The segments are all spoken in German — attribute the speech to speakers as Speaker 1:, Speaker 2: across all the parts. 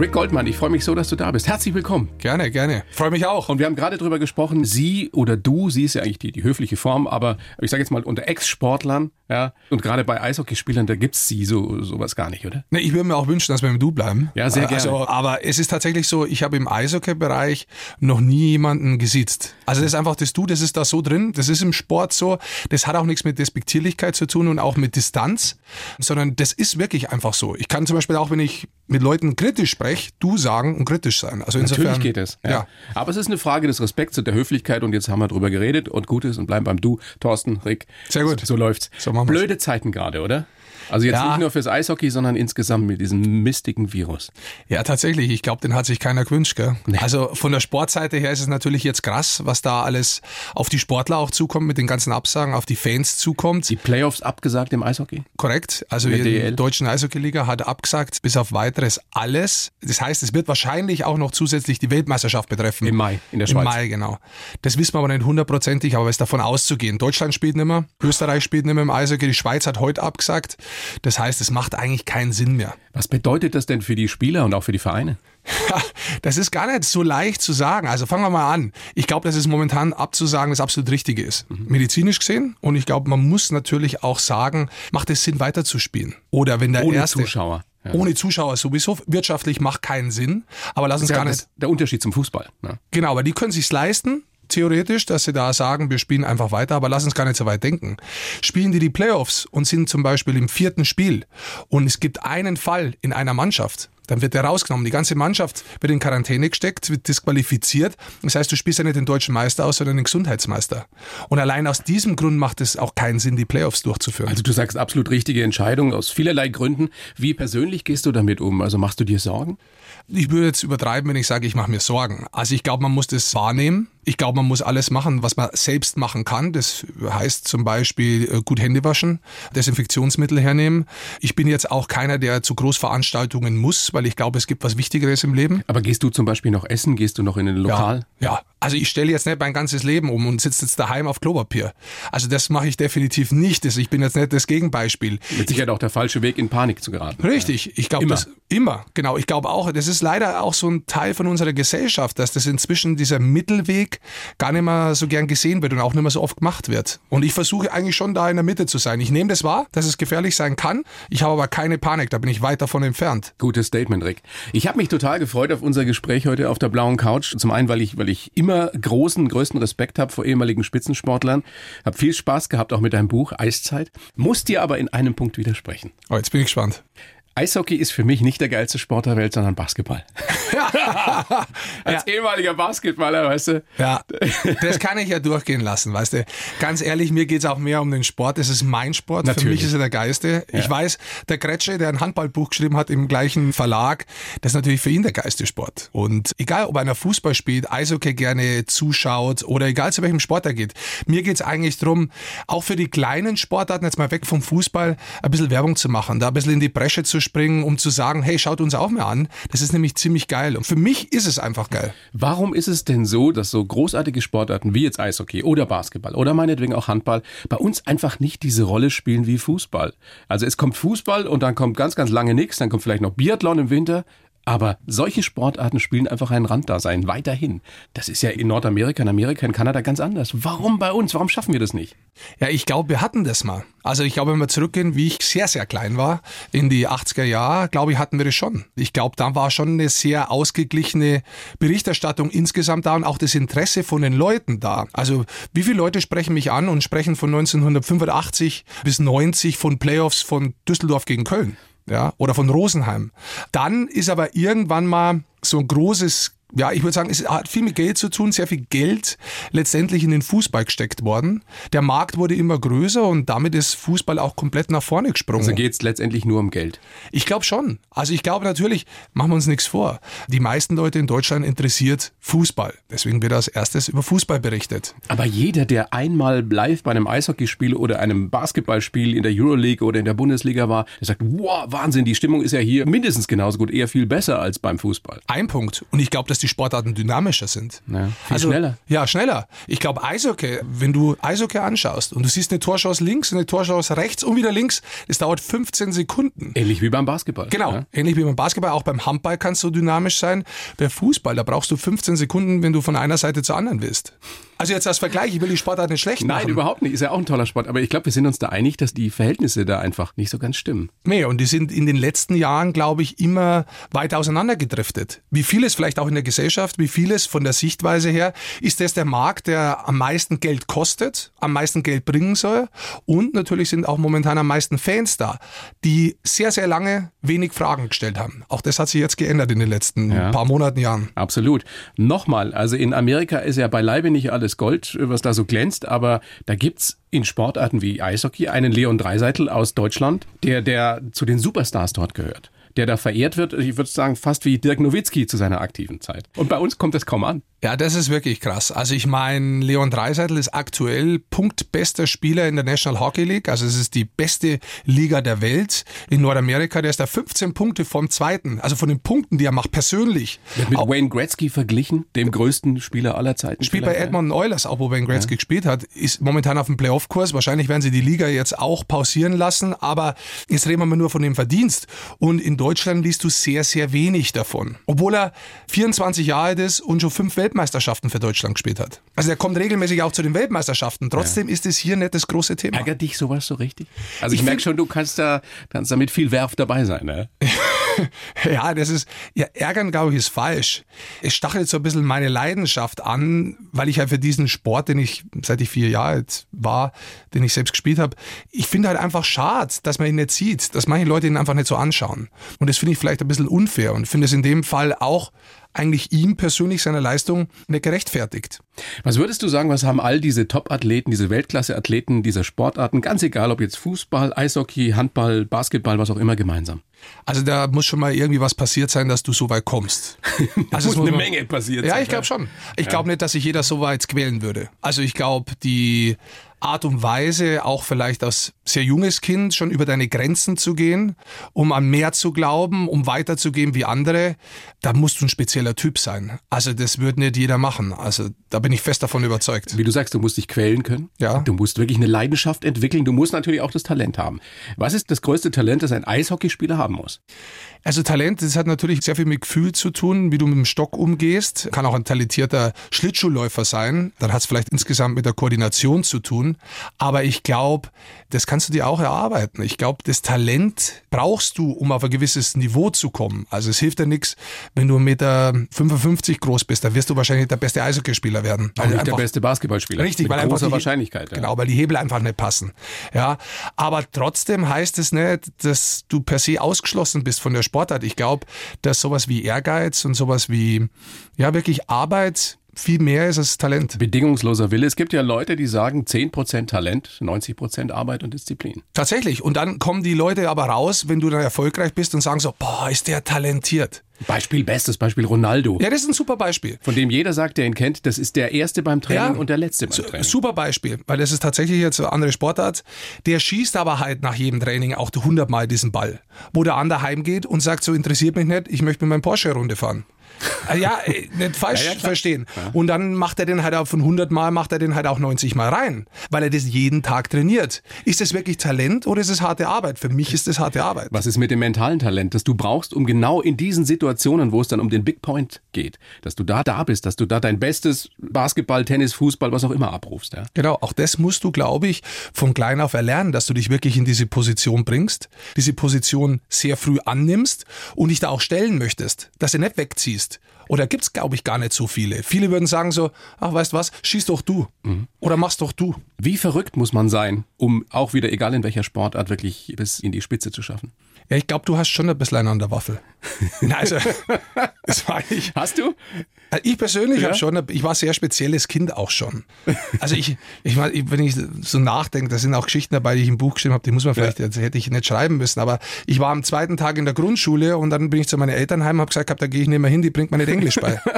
Speaker 1: Rick Goldmann, ich freue mich so, dass du da bist. Herzlich willkommen.
Speaker 2: Gerne, gerne. Freue mich auch.
Speaker 1: Und wir haben gerade drüber gesprochen, sie oder du, sie ist ja eigentlich die, die höfliche Form, aber ich sage jetzt mal unter Ex-Sportlern, ja, und gerade bei Eishockeyspielern, da gibt's sie so sowas gar nicht, oder?
Speaker 2: Nee, ich würde mir auch wünschen, dass wir im Du bleiben.
Speaker 1: Ja, sehr gerne.
Speaker 2: Also, aber es ist tatsächlich so, ich habe im Eishockey-Bereich noch nie jemanden gesitzt. Also das ist einfach das Du, das ist da so drin, das ist im Sport so, das hat auch nichts mit Despektierlichkeit zu tun und auch mit Distanz, sondern das ist wirklich einfach so. Ich kann zum Beispiel auch, wenn ich mit Leuten kritisch spreche, du sagen und kritisch sein. Also insofern,
Speaker 1: Natürlich geht es. Ja.
Speaker 2: Ja.
Speaker 1: Aber es ist eine Frage des Respekts und der Höflichkeit und jetzt haben wir drüber geredet und gut ist und bleiben beim Du, Thorsten, Rick.
Speaker 2: Sehr gut.
Speaker 1: So läuft's.
Speaker 2: So machen wir's.
Speaker 1: Blöde Zeiten gerade, oder? Also jetzt
Speaker 2: Ja.
Speaker 1: nicht nur fürs Eishockey, sondern insgesamt mit diesem mistigen Virus.
Speaker 2: Ja, tatsächlich. Ich glaube, den hat sich keiner gewünscht. Gell? Also von der Sportseite her ist es natürlich jetzt krass, was da alles auf die Sportler auch zukommt, mit den ganzen Absagen, auf die Fans zukommt.
Speaker 1: Die Playoffs abgesagt im Eishockey?
Speaker 2: Korrekt. Also die
Speaker 1: DL.
Speaker 2: deutschen Eishockey-Liga hat abgesagt, bis auf weiteres alles. Das heißt, es wird wahrscheinlich auch noch zusätzlich die Weltmeisterschaft betreffen.
Speaker 1: Im Mai in der
Speaker 2: Im
Speaker 1: Schweiz.
Speaker 2: Mai, genau. Das wissen wir aber nicht hundertprozentig, aber es ist davon auszugehen. Deutschland spielt nicht mehr, Österreich spielt nicht mehr im Eishockey, die Schweiz hat heute abgesagt. Das heißt, es macht eigentlich keinen Sinn mehr.
Speaker 1: Was bedeutet das denn für die Spieler und auch für die Vereine?
Speaker 2: Das ist gar nicht so leicht zu sagen. Also fangen wir mal an. Ich glaube, dass es momentan abzusagen das absolut Richtige ist. Medizinisch gesehen. Und ich glaube, man muss natürlich auch sagen, macht es Sinn, weiterzuspielen? Oder wenn der
Speaker 1: Ohne
Speaker 2: erste.
Speaker 1: Zuschauer. Ja.
Speaker 2: Ohne Zuschauer sowieso. Wirtschaftlich macht keinen Sinn. Aber lass uns
Speaker 1: ist
Speaker 2: gar
Speaker 1: ja
Speaker 2: nicht.
Speaker 1: der Unterschied zum Fußball. Ne?
Speaker 2: Genau, aber die können sich's leisten. Theoretisch, dass sie da sagen, wir spielen einfach weiter, aber lass uns gar nicht so weit denken. Spielen die die Playoffs und sind zum Beispiel im vierten Spiel und es gibt einen Fall in einer Mannschaft, dann wird der rausgenommen. Die ganze Mannschaft wird in Quarantäne gesteckt, wird disqualifiziert. Das heißt, du spielst ja nicht den deutschen Meister aus, sondern den Gesundheitsmeister. Und allein aus diesem Grund macht es auch keinen Sinn, die Playoffs durchzuführen.
Speaker 1: Also du sagst absolut richtige Entscheidung aus vielerlei Gründen. Wie persönlich gehst du damit um? Also machst du dir Sorgen?
Speaker 2: Ich würde jetzt übertreiben, wenn ich sage, ich mache mir Sorgen. Also ich glaube, man muss das wahrnehmen. Ich glaube, man muss alles machen, was man selbst machen kann. Das heißt zum Beispiel äh, gut Hände waschen, Desinfektionsmittel hernehmen. Ich bin jetzt auch keiner, der zu Großveranstaltungen muss, weil ich glaube, es gibt was Wichtigeres im Leben.
Speaker 1: Aber gehst du zum Beispiel noch essen? Gehst du noch in ein Lokal?
Speaker 2: Ja. Also ich stelle jetzt nicht mein ganzes Leben um und sitze jetzt daheim auf Klopapier. Also das mache ich definitiv nicht. Ich bin jetzt nicht das Gegenbeispiel.
Speaker 1: Mit Sicherheit auch der falsche Weg, in Panik zu geraten.
Speaker 2: Richtig, ich glaube
Speaker 1: Immer.
Speaker 2: das immer, genau. Ich glaube auch, das ist leider auch so ein Teil von unserer Gesellschaft, dass das inzwischen dieser Mittelweg gar nicht mehr so gern gesehen wird und auch nicht mehr so oft gemacht wird. Und ich versuche eigentlich schon da in der Mitte zu sein. Ich nehme das wahr, dass es gefährlich sein kann. Ich habe aber keine Panik, da bin ich weit davon entfernt.
Speaker 1: Gutes Statement, Rick. Ich habe mich total gefreut auf unser Gespräch heute auf der blauen Couch. Zum einen, weil ich, weil ich immer großen, größten Respekt habe vor ehemaligen Spitzensportlern. Habe viel Spaß gehabt, auch mit deinem Buch Eiszeit. Muss dir aber in einem Punkt widersprechen.
Speaker 2: Oh, jetzt bin ich gespannt.
Speaker 1: Eishockey ist für mich nicht der geilste Sport der Welt, sondern Basketball. Als ehemaliger Basketballer, weißt du.
Speaker 2: Ja, das kann ich ja durchgehen lassen, weißt du. Ganz ehrlich, mir geht's auch mehr um den Sport. Es ist mein Sport. Für
Speaker 1: Natürlich.
Speaker 2: mich ist er der geilste. Ich weiß, der Gretsche, der ein Handballbuch geschrieben hat im gleichen Verlag, das ist natürlich für ihn der geilste Sport. Und egal, ob einer Fußball spielt, Eishockey gerne zuschaut oder egal zu welchem Sport er geht, mir geht's eigentlich drum, auch für die kleinen Sportarten, jetzt mal weg vom Fußball, ein bisschen Werbung zu machen, da ein bisschen in die Bresche zu springen, um zu sagen, hey, schaut uns auch mal an. Das ist nämlich ziemlich geil. Und für mich ist es einfach geil.
Speaker 1: Warum ist es denn so, dass so großartige Sportarten wie jetzt Eishockey oder Basketball oder meinetwegen auch Handball bei uns einfach nicht diese Rolle spielen wie Fußball? Also es kommt Fußball und dann kommt ganz, ganz lange nichts, dann kommt vielleicht noch Biathlon im Winter. Aber solche Sportarten spielen einfach ein Randdasein weiterhin. Das ist ja in Nordamerika, in Amerika, in Kanada ganz anders. Warum bei uns? Warum schaffen wir das nicht?
Speaker 2: Ja, ich glaube, wir hatten das mal. Also ich glaube, wenn wir zurückgehen, wie ich sehr, sehr klein war, in die 80er Jahre, glaube ich, hatten wir das schon. Ich glaube, da war schon eine sehr ausgeglichene Berichterstattung insgesamt da und auch das Interesse von den Leuten da. Also wie viele Leute sprechen mich an und sprechen von 1985 bis 90 von Playoffs von Düsseldorf gegen Köln? Ja, oder von Rosenheim. Dann ist aber irgendwann mal so ein großes ja, ich würde sagen, es hat viel mit Geld zu tun, sehr viel Geld letztendlich in den Fußball gesteckt worden. Der Markt wurde immer größer und damit ist Fußball auch komplett nach vorne gesprungen.
Speaker 1: Also geht es letztendlich nur um Geld.
Speaker 2: Ich glaube schon. Also ich glaube natürlich, machen wir uns nichts vor. Die meisten Leute in Deutschland interessiert Fußball. Deswegen wird als erstes über Fußball berichtet.
Speaker 1: Aber jeder, der einmal live bei einem Eishockeyspiel oder einem Basketballspiel in der Euroleague oder in der Bundesliga war, der sagt, wow, Wahnsinn, die Stimmung ist ja hier mindestens genauso gut, eher viel besser als beim Fußball.
Speaker 2: Ein Punkt. Und ich glaube, dass die Sportarten dynamischer sind.
Speaker 1: Ja, viel also, schneller.
Speaker 2: Ja, schneller. Ich glaube, Eishockey, wenn du Eishockey anschaust und du siehst eine Torschance links und eine Torschance rechts und wieder links, das dauert 15 Sekunden.
Speaker 1: Ähnlich wie beim Basketball.
Speaker 2: Genau, ja. ähnlich wie beim Basketball. Auch beim Handball kannst du dynamisch sein. Bei Fußball, da brauchst du 15 Sekunden, wenn du von einer Seite zur anderen willst. Also jetzt als Vergleich, ich will die Sportart nicht schlecht
Speaker 1: machen.
Speaker 2: Nein,
Speaker 1: überhaupt nicht. Ist ja auch ein toller Sport. Aber ich glaube, wir sind uns da einig, dass die Verhältnisse da einfach nicht so ganz stimmen.
Speaker 2: Nee, und die sind in den letzten Jahren, glaube ich, immer weit auseinandergedriftet. Wie vieles vielleicht auch in der Gesellschaft, wie vieles von der Sichtweise her, ist das der Markt, der am meisten Geld kostet, am meisten Geld bringen soll. Und natürlich sind auch momentan am meisten Fans da, die sehr, sehr lange wenig Fragen gestellt haben. Auch das hat sich jetzt geändert in den letzten ja. paar Monaten, Jahren.
Speaker 1: Absolut. Nochmal, also in Amerika ist ja beileibe nicht alles Gold, was da so glänzt, aber da gibt's in Sportarten wie Eishockey einen Leon Dreiseitel aus Deutschland, der, der zu den Superstars dort gehört der da verehrt wird, ich würde sagen, fast wie Dirk Nowitzki zu seiner aktiven Zeit. Und bei uns kommt das kaum an.
Speaker 2: Ja, das ist wirklich krass. Also ich meine, Leon Dreiseitel ist aktuell punktbester Spieler in der National Hockey League. Also es ist die beste Liga der Welt in Nordamerika. Der ist da 15 Punkte vom zweiten. Also von den Punkten, die er macht, persönlich.
Speaker 1: Wird mit auch Wayne Gretzky verglichen, dem größten Spieler aller Zeiten.
Speaker 2: Spielt bei Edmonton Oilers, auch wo Wayne Gretzky ja. gespielt hat. Ist momentan auf dem Playoff-Kurs. Wahrscheinlich werden sie die Liga jetzt auch pausieren lassen. Aber jetzt reden wir mal nur von dem Verdienst. Und in Deutschland liest du sehr, sehr wenig davon. Obwohl er 24 Jahre alt ist und schon fünf Welt Weltmeisterschaften für Deutschland gespielt hat. Also er kommt regelmäßig auch zu den Weltmeisterschaften. Trotzdem ja. ist es hier nicht das große Thema.
Speaker 1: Ärgert dich sowas so richtig? Also ich, ich merke schon, du kannst da, kannst da mit viel Werf dabei sein, ne?
Speaker 2: ja, das ist, ja, ärgern, glaube ich, ist falsch. Es stachelt so ein bisschen meine Leidenschaft an, weil ich halt für diesen Sport, den ich, seit ich vier Jahre alt war, den ich selbst gespielt habe, ich finde halt einfach schade, dass man ihn nicht sieht, dass manche Leute ihn einfach nicht so anschauen. Und das finde ich vielleicht ein bisschen unfair und finde es in dem Fall auch eigentlich ihm persönlich seiner Leistung nicht gerechtfertigt.
Speaker 1: Was würdest du sagen, was haben all diese Top-Athleten, diese Weltklasse-Athleten dieser Sportarten, ganz egal ob jetzt Fußball, Eishockey, Handball, Basketball, was auch immer gemeinsam?
Speaker 2: Also da muss schon mal irgendwie was passiert sein, dass du so weit kommst.
Speaker 1: Also muss, muss eine Menge passiert
Speaker 2: ja, sein. Ja, ich glaube schon. Ich ja. glaube nicht, dass sich jeder so weit quälen würde. Also ich glaube, die Art und Weise, auch vielleicht als sehr junges Kind schon über deine Grenzen zu gehen, um an mehr zu glauben, um weiterzugehen wie andere, da musst du ein spezieller Typ sein. Also das würde nicht jeder machen. Also da bin ich fest davon überzeugt.
Speaker 1: Wie du sagst, du musst dich quälen können.
Speaker 2: Ja.
Speaker 1: Du musst wirklich eine Leidenschaft entwickeln. Du musst natürlich auch das Talent haben. Was ist das größte Talent, das ein Eishockeyspieler haben muss?
Speaker 2: Also Talent, das hat natürlich sehr viel mit Gefühl zu tun, wie du mit dem Stock umgehst. Kann auch ein talentierter Schlittschuhläufer sein. Dann hat es vielleicht insgesamt mit der Koordination zu tun. Aber ich glaube, das kannst du dir auch erarbeiten. Ich glaube, das Talent brauchst du, um auf ein gewisses Niveau zu kommen. Also es hilft dir nichts, wenn du 1,55 Meter groß bist. Dann wirst du wahrscheinlich der beste Eishockeyspieler werden.
Speaker 1: Auch nicht der beste Basketballspieler.
Speaker 2: Richtig,
Speaker 1: mit
Speaker 2: weil großer
Speaker 1: die, Wahrscheinlichkeit.
Speaker 2: Ja. Genau, weil die Hebel einfach nicht passen. Ja, aber trotzdem heißt es nicht, dass du per se ausgeschlossen bist von der Sportart. Ich glaube, dass sowas wie Ehrgeiz und sowas wie, ja, wirklich Arbeit viel mehr ist als Talent.
Speaker 1: Bedingungsloser Wille. Es gibt ja Leute, die sagen 10% Talent, 90% Arbeit und Disziplin.
Speaker 2: Tatsächlich. Und dann kommen die Leute aber raus, wenn du dann erfolgreich bist und sagen so, boah, ist der talentiert.
Speaker 1: Beispiel, bestes Beispiel Ronaldo.
Speaker 2: Ja, das ist ein super Beispiel.
Speaker 1: Von dem jeder sagt, der ihn kennt, das ist der Erste beim Training ja, und der Letzte beim Training.
Speaker 2: Super Beispiel, weil das ist tatsächlich jetzt eine andere Sportart. Der schießt aber halt nach jedem Training auch 100 Mal diesen Ball. Wo der andere heimgeht und sagt, so interessiert mich nicht, ich möchte mit meinem Porsche Runde fahren. Ah, ja, äh, nicht falsch ja, ja, verstehen. Ja. Und dann macht er den halt auch von 100 Mal, macht er den halt auch 90 Mal rein, weil er das jeden Tag trainiert. Ist das wirklich Talent oder ist es harte Arbeit? Für mich ist es harte Arbeit.
Speaker 1: Was ist mit dem mentalen Talent, das du brauchst, um genau in diesen Situationen, wo es dann um den Big Point geht, dass du da da bist, dass du da dein bestes Basketball, Tennis, Fußball, was auch immer abrufst. Ja?
Speaker 2: Genau, auch das musst du, glaube ich, von klein auf erlernen, dass du dich wirklich in diese Position bringst, diese Position sehr früh annimmst und dich da auch stellen möchtest, dass du nicht wegziehst ist. Oder gibt es, glaube ich, gar nicht so viele. Viele würden sagen so, ach, weißt was, schieß doch du. Mhm. Oder mach's doch du.
Speaker 1: Wie verrückt muss man sein, um auch wieder, egal in welcher Sportart, wirklich bis in die Spitze zu schaffen?
Speaker 2: Ja, ich glaube, du hast schon ein bisschen an der Waffel.
Speaker 1: also, das war ich. Hast du?
Speaker 2: Äh, ich persönlich ja? habe schon, ich war ein sehr spezielles Kind auch schon. Also ich, ich wenn ich so nachdenke, da sind auch Geschichten dabei, die ich im Buch geschrieben habe, die muss man vielleicht, ja. jetzt hätte ich nicht schreiben müssen, aber ich war am zweiten Tag in der Grundschule und dann bin ich zu meinen Eltern heim und habe gesagt, da gehe ich nicht mehr hin, die bringt mir nicht Englisch bei.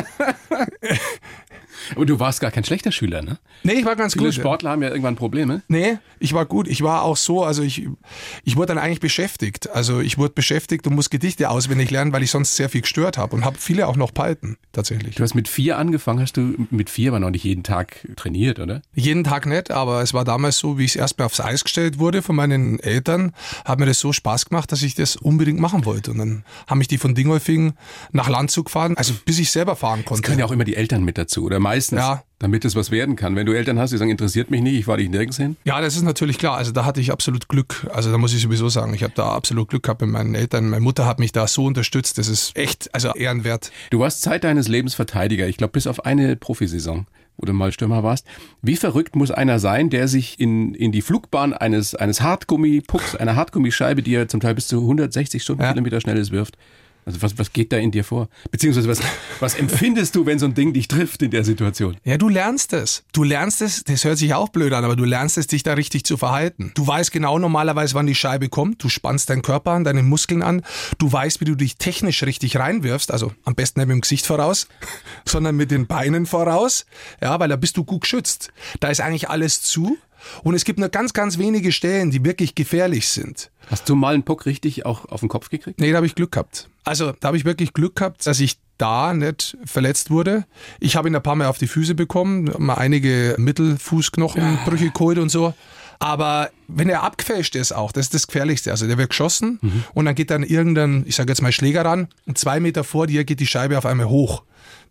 Speaker 1: Aber du warst gar kein schlechter Schüler, ne?
Speaker 2: Nee, ich war ganz
Speaker 1: Viele
Speaker 2: gut.
Speaker 1: Sportler haben ja irgendwann Probleme.
Speaker 2: Nee, ich war gut. Ich war auch so, also ich, ich wurde dann eigentlich beschäftigt. Also ich wurde beschäftigt und muss Gedichte auswendig lernen, weil ich sonst sehr viel gestört habe und habe viele auch noch behalten, tatsächlich.
Speaker 1: Du hast mit vier angefangen, hast du mit vier aber noch nicht jeden Tag trainiert, oder?
Speaker 2: Jeden Tag nicht, aber es war damals so, wie ich erstmal aufs Eis gestellt wurde von meinen Eltern, hat mir das so Spaß gemacht, dass ich das unbedingt machen wollte. Und dann haben mich die von Dingolfing nach Landshut gefahren, also bis ich selber fahren
Speaker 1: Es
Speaker 2: konnte.
Speaker 1: können ja auch immer die Eltern mit dazu, oder meistens,
Speaker 2: Ja.
Speaker 1: damit es was werden kann. Wenn du Eltern hast, die sagen, interessiert mich nicht, ich fahre dich nirgends hin.
Speaker 2: Ja, das ist natürlich klar. Also da hatte ich absolut Glück. Also da muss ich sowieso sagen, ich habe da absolut Glück gehabt mit meinen Eltern. Meine Mutter hat mich da so unterstützt. Das ist echt, also ehrenwert.
Speaker 1: Du warst Zeit deines Lebens Verteidiger, ich glaube bis auf eine Profisaison, wo du mal Stürmer warst. Wie verrückt muss einer sein, der sich in, in die Flugbahn eines, eines Hartgummipucks, einer Hartgummischeibe, die ja zum Teil bis zu 160 Stundenkilometer schnell ist, wirft? Also was, was geht da in dir vor? Beziehungsweise was, was empfindest du, wenn so ein Ding dich trifft in der Situation?
Speaker 2: Ja, du lernst es. Du lernst es, das hört sich auch blöd an, aber du lernst es, dich da richtig zu verhalten. Du weißt genau normalerweise, wann die Scheibe kommt. Du spannst deinen Körper an, deine Muskeln an. Du weißt, wie du dich technisch richtig reinwirfst. Also am besten nicht mit dem Gesicht voraus, sondern mit den Beinen voraus. Ja, weil da bist du gut geschützt. Da ist eigentlich alles zu. Und es gibt nur ganz, ganz wenige Stellen, die wirklich gefährlich sind.
Speaker 1: Hast du mal einen Puck richtig auch auf den Kopf gekriegt?
Speaker 2: Nee, da habe ich Glück gehabt. Also da habe ich wirklich Glück gehabt, dass ich da nicht verletzt wurde. Ich habe ihn ein paar Mal auf die Füße bekommen, mal einige Mittelfußknochenbrüche geholt und so. Aber wenn er abgefälscht ist auch, das ist das Gefährlichste. Also der wird geschossen und dann geht dann irgendein, ich sage jetzt mal Schläger ran und zwei Meter vor dir geht die Scheibe auf einmal hoch.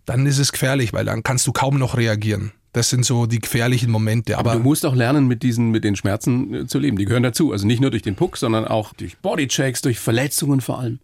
Speaker 2: Dann ist es gefährlich, weil dann kannst du kaum noch reagieren. Das sind so die gefährlichen Momente. Aber,
Speaker 1: du musst auch lernen, mit diesen, mit den Schmerzen äh, zu leben. Die gehören dazu. Also nicht nur durch den Puck, sondern auch durch Bodychecks, durch Verletzungen vor allem.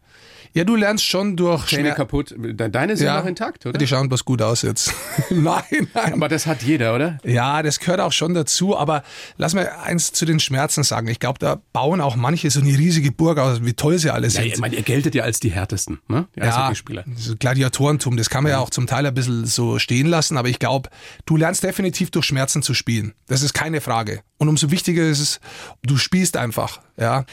Speaker 2: Ja, du lernst schon durch
Speaker 1: Zähne kaputt. De- Deine sind noch intakt, oder?
Speaker 2: Die schauen bloß gut aus jetzt. nein, nein.
Speaker 1: Aber das hat jeder, oder?
Speaker 2: Ja, das gehört auch schon dazu, aber lass mal eins zu den Schmerzen sagen. Ich glaube, da bauen auch manche so eine riesige Burg aus, wie toll sie alle
Speaker 1: Ja,
Speaker 2: sind.
Speaker 1: ich meine, ihr geltet ja als die härtesten, ne? Die Eishockeyspieler.
Speaker 2: so Gladiatorentum, das kann man ja auch zum Teil ein bisschen so stehen lassen, aber ich glaube, du lernst definitiv durch Schmerzen zu spielen. Das ist keine Frage. Und umso wichtiger ist es, du spielst einfach, ja.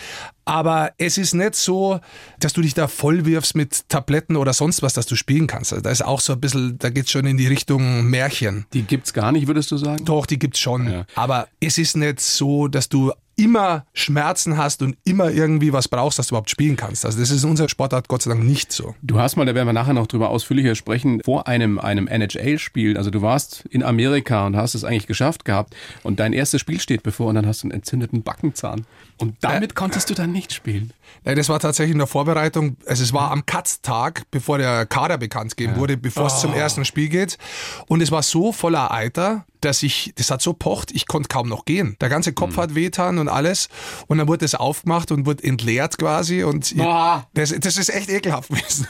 Speaker 2: Aber es ist nicht so, dass du dich da voll wirfst mit Tabletten oder sonst was, dass du spielen kannst. Also da ist auch so ein bisschen, da geht's schon in die Richtung Märchen.
Speaker 1: Die gibt's gar nicht, würdest du sagen?
Speaker 2: Doch, die gibt's schon.
Speaker 1: Ja.
Speaker 2: Aber es ist nicht so, dass du immer Schmerzen hast und immer irgendwie was brauchst, dass du überhaupt spielen kannst. Also das ist in unserer Sportart Gott sei Dank nicht so.
Speaker 1: Du hast mal, da werden wir nachher noch drüber ausführlicher sprechen, vor einem, einem NHL-Spiel, also du warst in Amerika und hast es eigentlich geschafft gehabt und dein erstes Spiel steht bevor und dann hast du einen entzündeten Backenzahn. Und damit konntest du dann nicht spielen.
Speaker 2: Ja, das war tatsächlich in der Vorbereitung. Also es war am Katz-Tag, bevor der Kader bekannt gegeben wurde, bevor es zum ersten Spiel geht. Und es war so voller Eiter, dass ich, das hat so pocht, ich konnte kaum noch gehen. Der ganze Kopf hat wehtan und alles. Und dann wurde das aufgemacht und wurde entleert quasi. Und
Speaker 1: Boah.
Speaker 2: das, das ist echt ekelhaft gewesen.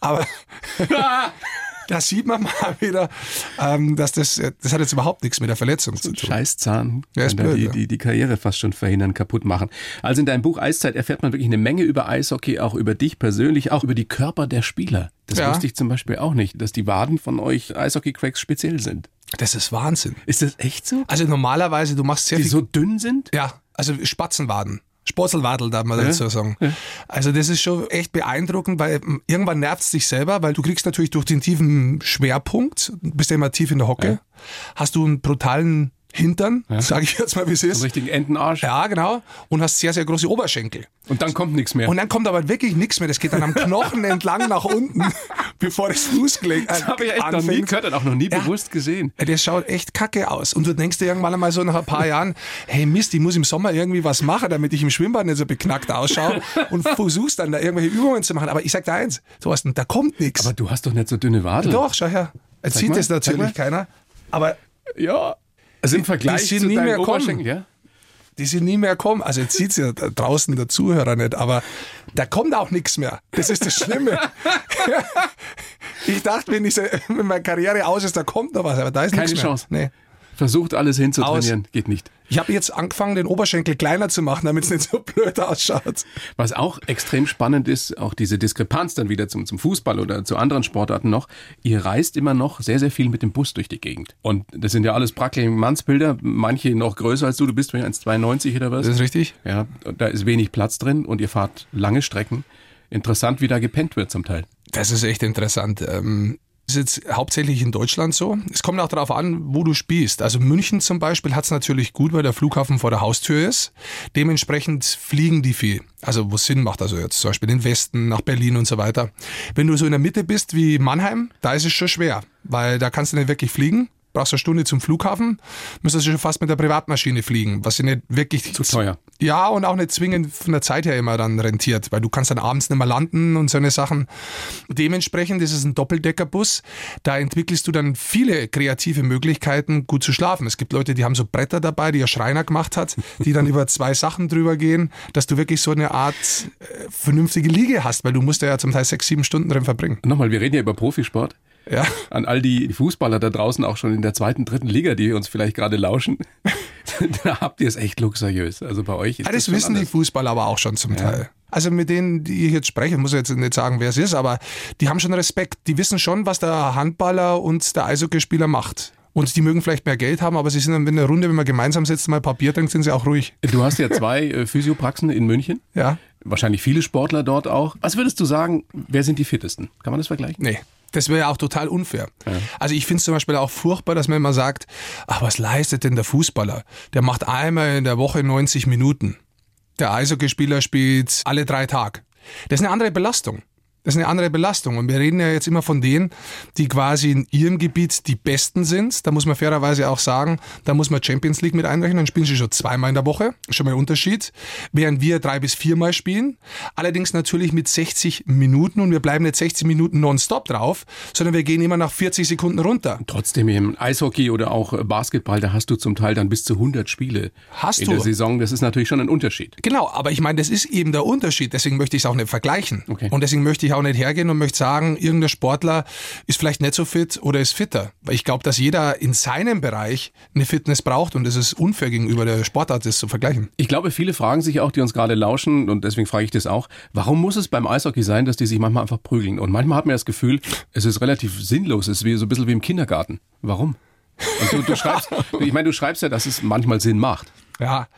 Speaker 2: Aber da sieht man mal wieder, ähm, dass das, das hat jetzt überhaupt nichts mit der Verletzung zu tun.
Speaker 1: Scheißzahn
Speaker 2: Ja, ist blöd,
Speaker 1: die,
Speaker 2: ja.
Speaker 1: die, die Karriere fast schon verhindern, kaputt machen. Also in deinem Buch Eiszeit erfährt man wirklich eine Menge über Eishockey, auch über dich persönlich, auch über die Körper der Spieler. Das
Speaker 2: Ja.
Speaker 1: wusste ich zum Beispiel auch nicht, dass die Waden von euch Eishockey-Cracks speziell sind.
Speaker 2: Das ist Wahnsinn.
Speaker 1: Ist das echt so?
Speaker 2: Also normalerweise, du machst sehr
Speaker 1: Die
Speaker 2: viel
Speaker 1: so dünn sind?
Speaker 2: Ja, also Spatzenwaden. Spotzelwadel, darf man dazu sagen. Also das ist schon echt beeindruckend, weil ähm, irgendwann nervt es dich selber, weil du kriegst natürlich durch den tiefen Schwerpunkt, bist ja immer tief in der Hocke, hast du einen brutalen Hintern, sage ich jetzt mal, wie es
Speaker 1: So einen
Speaker 2: ist.
Speaker 1: richtigen Entenarsch?
Speaker 2: Ja, genau. Und hast sehr, sehr große Oberschenkel.
Speaker 1: Und dann kommt nichts mehr.
Speaker 2: Und dann kommt aber wirklich nichts mehr. Das geht dann am Knochen entlang nach unten, bevor das Fußgelenk äh,
Speaker 1: das habe ich echt noch nie
Speaker 2: anfängt.
Speaker 1: gehört und auch noch nie
Speaker 2: Ja.
Speaker 1: bewusst gesehen.
Speaker 2: Ja, Das schaut echt kacke aus. Und du denkst dir irgendwann einmal so nach ein paar Jahren, hey Mist, ich muss im Sommer irgendwie was machen, damit ich im Schwimmbad nicht so beknackt ausschaue und versuchst dann da irgendwelche Übungen zu machen. Aber ich sag dir eins, Thorsten, da kommt nichts.
Speaker 1: Aber du hast doch nicht so dünne Wadeln.
Speaker 2: Doch, schau her. Jetzt sieht
Speaker 1: zeig
Speaker 2: natürlich keiner. Aber
Speaker 1: Ja. Also im Vergleich
Speaker 2: die sind
Speaker 1: zu
Speaker 2: nie mehr kommen.
Speaker 1: Ja?
Speaker 2: die sind nie mehr kommen. Also jetzt sieht's ja draußen der Zuhörer nicht, aber da kommt auch nichts mehr. Das ist das Schlimme. ich dachte, wenn, ich wenn meine Karriere aus ist, da kommt noch was, aber da ist
Speaker 1: Keine
Speaker 2: nichts mehr.
Speaker 1: Chance.
Speaker 2: Nee.
Speaker 1: Versucht alles hinzutrainieren, geht nicht.
Speaker 2: Ich habe jetzt angefangen, den Oberschenkel kleiner zu machen, damit es nicht so blöd ausschaut.
Speaker 1: Was auch extrem spannend ist, auch diese Diskrepanz dann wieder zum, zum Fußball oder zu anderen Sportarten noch. Ihr reist immer noch sehr, sehr viel mit dem Bus durch die Gegend. Und das sind ja alles brackelige Mannsbilder, manche noch größer als du. Du bist wahrscheinlich 1,92 oder was?
Speaker 2: Das ist richtig.
Speaker 1: Ja, da ist wenig Platz drin und ihr fahrt lange Strecken. Interessant, wie da gepennt wird zum Teil.
Speaker 2: Das ist echt interessant. Ähm, ist jetzt hauptsächlich in Deutschland so. Es kommt auch darauf an, wo du spielst. Also München zum Beispiel hat es natürlich gut, weil der Flughafen vor der Haustür ist. Dementsprechend fliegen die viel. Also wo Sinn macht, also jetzt zum Beispiel in den Westen, nach Berlin und so weiter. Wenn du so in der Mitte bist wie Mannheim, da ist es schon schwer, weil da kannst du nicht wirklich fliegen brauchst eine Stunde zum Flughafen, müsstest du schon fast mit der Privatmaschine fliegen, was ja nicht wirklich
Speaker 1: zu teuer.
Speaker 2: Ja, und auch nicht zwingend von der Zeit her immer dann rentiert, weil du kannst dann abends nicht mehr landen und so eine Sachen. Dementsprechend ist es ein Doppeldeckerbus. Da entwickelst du dann viele kreative Möglichkeiten, gut zu schlafen. Es gibt Leute, die haben so Bretter dabei, die ihr Schreiner gemacht hat, die dann über zwei Sachen drüber gehen, dass du wirklich so eine Art äh, vernünftige Liege hast, weil du musst ja zum Teil sechs, sieben Stunden drin verbringen.
Speaker 1: Nochmal, wir reden ja über Profisport. Ja. An all die Fußballer da draußen, auch schon in der zweiten, dritten Liga, die uns vielleicht gerade lauschen. da habt ihr es echt luxuriös. Also bei euch ist
Speaker 2: ja, das, das wissen anders. die Fußballer aber auch schon zum ja. Teil. Also mit denen, die ich jetzt spreche, muss ich jetzt nicht sagen, wer es ist, aber die haben schon Respekt. Die wissen schon, was der Handballer und der Eishockeyspieler macht. Und die mögen vielleicht mehr Geld haben, aber sie sind dann in der Runde, wenn man gemeinsam sitzt, mal Papier trinkt, sind sie auch ruhig.
Speaker 1: Du hast ja zwei äh, Physiopraxen in München.
Speaker 2: Ja.
Speaker 1: Wahrscheinlich viele Sportler dort auch. Was würdest du sagen, wer sind die fittesten? Kann man das vergleichen?
Speaker 2: Nee. Das wäre ja auch total unfair. Ja. Also ich finde es zum Beispiel auch furchtbar, dass man immer sagt, ach, was leistet denn der Fußballer? Der macht einmal in der Woche 90 Minuten. Der Eishockeyspieler spielt alle drei Tage. Das ist eine andere Belastung. Das ist eine andere Belastung. Und wir reden ja jetzt immer von denen, die quasi in ihrem Gebiet die Besten sind. Da muss man fairerweise auch sagen, da muss man Champions League mit einrechnen. Dann spielen sie schon zweimal in der Woche. Schon mal ein Unterschied. Während wir drei bis viermal spielen. Allerdings natürlich mit 60 Minuten. Und wir bleiben nicht 60 Minuten nonstop drauf, sondern wir gehen immer nach 40 Sekunden runter.
Speaker 1: Trotzdem im Eishockey oder auch Basketball, da hast du zum Teil dann bis zu 100 Spiele
Speaker 2: hast
Speaker 1: in
Speaker 2: du?
Speaker 1: der Saison. Das ist natürlich schon ein Unterschied.
Speaker 2: Genau, aber ich meine, das ist eben der Unterschied. Deswegen möchte ich es auch nicht vergleichen. Okay. Und deswegen möchte ich auch nicht hergehen und möchte sagen, irgendein Sportler ist vielleicht nicht so fit oder ist fitter. Weil ich glaube, dass jeder in seinem Bereich eine Fitness braucht und es ist unfair gegenüber der Sportart, das zu vergleichen.
Speaker 1: Ich glaube, viele fragen sich auch, die uns gerade lauschen und deswegen frage ich das auch, warum muss es beim Eishockey sein, dass die sich manchmal einfach prügeln? Und manchmal hat man das Gefühl, es ist relativ sinnlos, es ist wie, so ein bisschen wie im Kindergarten. Warum? Und du, du schreibst, ich meine, du schreibst ja, dass es manchmal Sinn macht.
Speaker 2: Ja,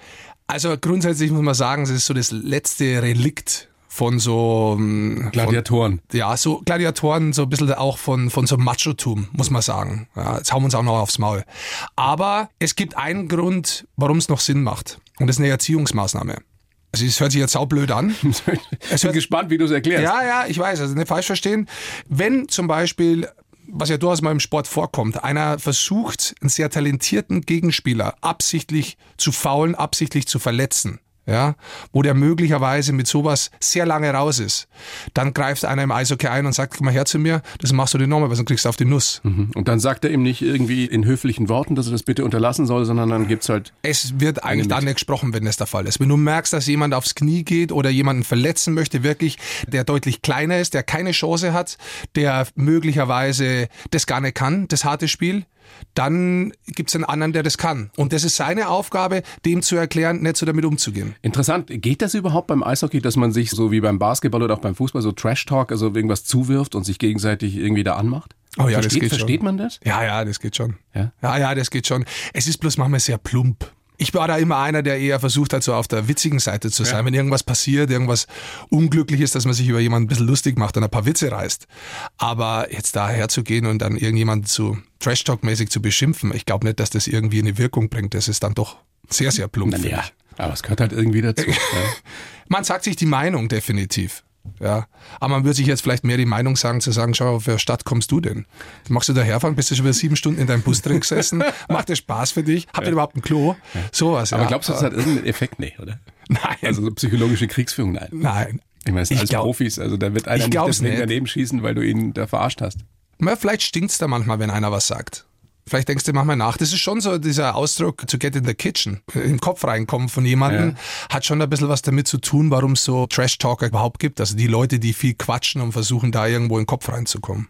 Speaker 2: also grundsätzlich muss man sagen, es ist so das letzte Relikt von so
Speaker 1: ähm, Gladiatoren.
Speaker 2: Von, ja, so Gladiatoren, so ein bisschen auch von, von so Machotum, muss man sagen. Ja, jetzt hauen wir uns auch noch aufs Maul. Aber es gibt einen Grund, warum es noch Sinn macht. Und das ist eine Erziehungsmaßnahme. Also es hört sich jetzt saublöd an.
Speaker 1: ich bin gespannt, wie du es erklärst.
Speaker 2: Ja, ja, ich weiß, also nicht falsch verstehen. Wenn zum Beispiel was ja durchaus mal im Sport vorkommt. Einer versucht, einen sehr talentierten Gegenspieler absichtlich zu faulen, absichtlich zu verletzen ja, wo der möglicherweise mit sowas sehr lange raus ist, dann greift einer im Eishockey ein und sagt, komm mal her zu mir, das machst du dir nochmal, weil sonst kriegst du auf die Nuss.
Speaker 1: Mhm. Und dann sagt er ihm nicht irgendwie in höflichen Worten, dass er das bitte unterlassen soll, sondern dann gibt's halt...
Speaker 2: Es wird eigentlich dann nicht gesprochen, wenn das der Fall ist. Wenn du merkst, dass jemand aufs Knie geht oder jemanden verletzen möchte, wirklich, der deutlich kleiner ist, der keine Chance hat, der möglicherweise das gar nicht kann, das harte Spiel, dann gibt es einen anderen, der das kann. Und das ist seine Aufgabe, dem zu erklären, nicht so damit umzugehen.
Speaker 1: Interessant. Geht das überhaupt beim Eishockey, dass man sich so wie beim Basketball oder auch beim Fußball so Trash-Talk, also irgendwas zuwirft und sich gegenseitig irgendwie da anmacht?
Speaker 2: Oh ja, versteht, das geht
Speaker 1: Versteht
Speaker 2: schon.
Speaker 1: man das?
Speaker 2: Ja, ja, das geht schon. Ja? ja, ja, das geht schon. Es ist bloß manchmal sehr plump. Ich war da immer einer, der eher versucht hat, so auf der witzigen Seite zu sein. Ja. Wenn irgendwas passiert, irgendwas unglücklich ist, dass man sich über jemanden ein bisschen lustig macht und ein paar Witze reißt. Aber jetzt da herzugehen und dann irgendjemanden zu Trash-Talk-mäßig zu beschimpfen, ich glaube nicht, dass das irgendwie eine Wirkung bringt. Das ist dann doch sehr, sehr plump.
Speaker 1: Ja, aber es gehört halt irgendwie dazu.
Speaker 2: Man sagt sich die Meinung definitiv. Ja, aber man würde sich jetzt vielleicht mehr die Meinung sagen, zu sagen, schau, auf welche Stadt kommst du denn? Magst du da herfahren? Bist du schon wieder sieben Stunden in deinem Bus drin gesessen? Macht das Spaß für dich? Habt ihr ja. überhaupt ein Klo? Ja. Sowas,
Speaker 1: Aber ja. glaubst du, das hat irgendeinen Effekt? Nee, oder?
Speaker 2: Nein.
Speaker 1: Also so psychologische Kriegsführung? Nein.
Speaker 2: Nein.
Speaker 1: Ich meine, als glaub, Profis, also da wird einer nicht deswegen nicht. daneben schießen, weil du ihn da verarscht hast.
Speaker 2: Na, vielleicht stinkt's da manchmal, wenn einer was sagt. Vielleicht denkst du manchmal nach. Das ist schon so dieser Ausdruck to get in the kitchen, in den Kopf reinkommen von jemandem, ja. hat schon ein bisschen was damit zu tun, warum es so Trash-Talker überhaupt gibt. Also die Leute, die viel quatschen und versuchen, da irgendwo in den Kopf reinzukommen.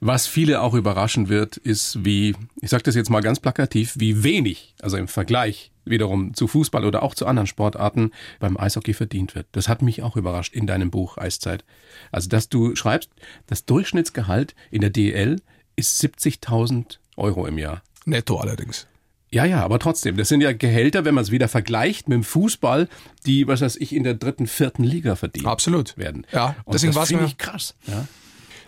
Speaker 1: Was viele auch überraschen wird, ist, wie, ich sage das jetzt mal ganz plakativ, wie wenig, also im Vergleich wiederum zu Fußball oder auch zu anderen Sportarten beim Eishockey verdient wird. Das hat mich auch überrascht in deinem Buch Eiszeit. Also, dass du schreibst, das Durchschnittsgehalt in der DL ist 70.000 Euro im Jahr.
Speaker 2: Netto allerdings.
Speaker 1: Ja, ja, aber trotzdem, das sind ja Gehälter, wenn man es wieder vergleicht mit dem Fußball, die, was weiß ich, in der dritten, vierten Liga verdienen.
Speaker 2: Absolut.
Speaker 1: Werden.
Speaker 2: Ja,
Speaker 1: Und deswegen das finde ich krass. Ja.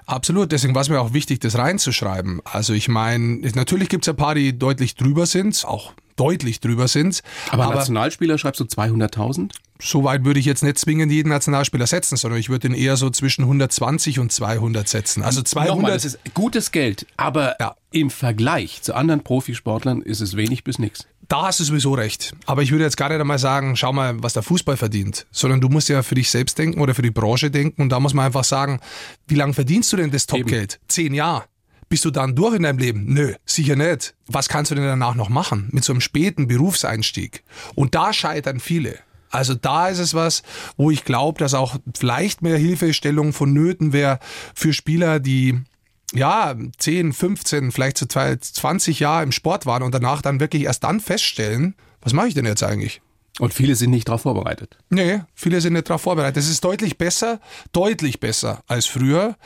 Speaker 2: Absolut, deswegen war es mir auch wichtig, das reinzuschreiben. Also ich meine, natürlich gibt es ein paar, die deutlich drüber sind, auch deutlich drüber sind.
Speaker 1: Aber, aber Nationalspieler schreibst du 200.000?
Speaker 2: So weit würde ich jetzt nicht zwingend jeden Nationalspieler setzen, sondern ich würde ihn eher so zwischen 120 und 200 setzen. Also 200.
Speaker 1: Nochmal, das ist gutes Geld, aber ja. im Vergleich zu anderen Profisportlern ist es wenig bis nichts.
Speaker 2: Da hast du sowieso recht. Aber ich würde jetzt gar nicht einmal sagen, schau mal, was der Fußball verdient, sondern du musst ja für dich selbst denken oder für die Branche denken und da muss man einfach sagen, wie lange verdienst du denn das Topgeld? Zehn Jahre. Bist du dann durch in deinem Leben? Nö, sicher nicht. Was kannst du denn danach noch machen mit so einem späten Berufseinstieg? Und da scheitern viele. Also da ist es was, wo ich glaube, dass auch vielleicht mehr Hilfestellung vonnöten wäre für Spieler, die ja, 10, 15, vielleicht so 20 Jahre im Sport waren und danach dann wirklich erst dann feststellen, was mache ich denn jetzt eigentlich?
Speaker 1: Und viele sind nicht darauf vorbereitet.
Speaker 2: Nee, viele sind nicht darauf vorbereitet. Es ist deutlich besser, deutlich besser als früher.